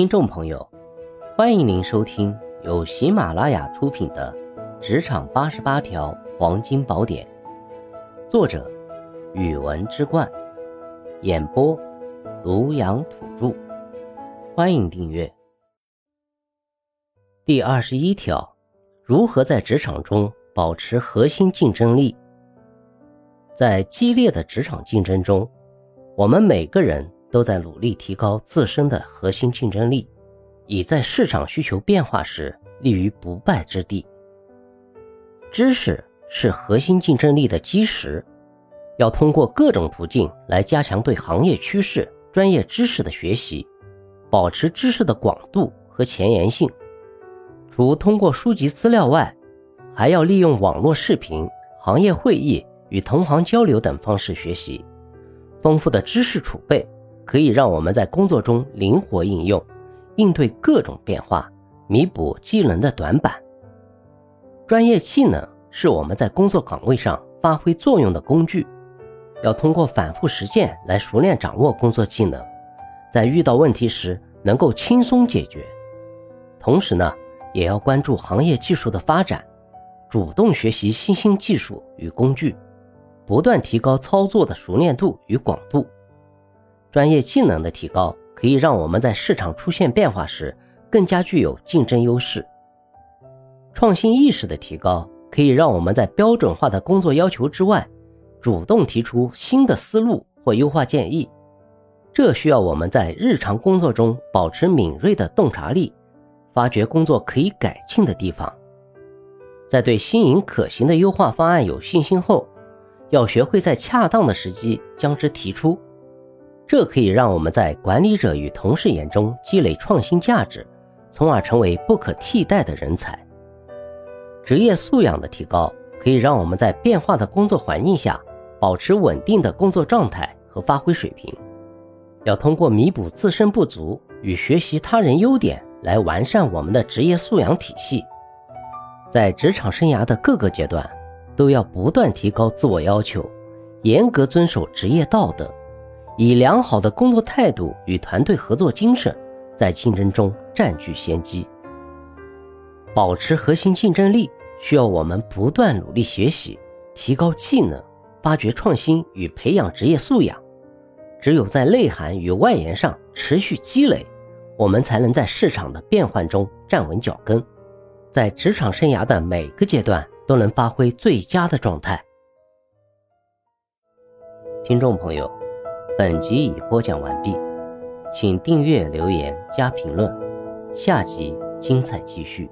听众朋友，欢迎您收听由喜马拉雅出品的《职场八十八条黄金宝典》，作者：语文之冠，演播：庐阳土著。欢迎订阅。第二十一条，如何在职场中保持核心竞争力？在激烈的职场竞争中，我们每个人。都在努力提高自身的核心竞争力，以在市场需求变化时立于不败之地。知识是核心竞争力的基石，要通过各种途径来加强对行业趋势、专业知识的学习，保持知识的广度和前沿性。除通过书籍资料外，还要利用网络视频、行业会议与同行交流等方式学习，丰富的知识储备。可以让我们在工作中灵活应用，应对各种变化，弥补技能的短板。专业技能是我们在工作岗位上发挥作用的工具，要通过反复实践来熟练掌握工作技能，在遇到问题时能够轻松解决。同时呢，也要关注行业技术的发展，主动学习新兴技术与工具，不断提高操作的熟练度与广度。专业技能的提高，可以让我们在市场出现变化时更加具有竞争优势；创新意识的提高，可以让我们在标准化的工作要求之外，主动提出新的思路或优化建议。这需要我们在日常工作中保持敏锐的洞察力，发掘工作可以改进的地方。在对新颖可行的优化方案有信心后，要学会在恰当的时机将之提出。这可以让我们在管理者与同事眼中积累创新价值，从而成为不可替代的人才。职业素养的提高，可以让我们在变化的工作环境下保持稳定的工作状态和发挥水平。要通过弥补自身不足与学习他人优点来完善我们的职业素养体系。在职场生涯的各个阶段，都要不断提高自我要求，严格遵守职业道德。以良好的工作态度与团队合作精神，在竞争中占据先机。保持核心竞争力，需要我们不断努力学习，提高技能，发掘创新与培养职业素养。只有在内涵与外延上持续积累，我们才能在市场的变换中站稳脚跟，在职场生涯的每个阶段都能发挥最佳的状态。听众朋友。本集已播讲完毕，请订阅、留言、加评论，下集精彩继续。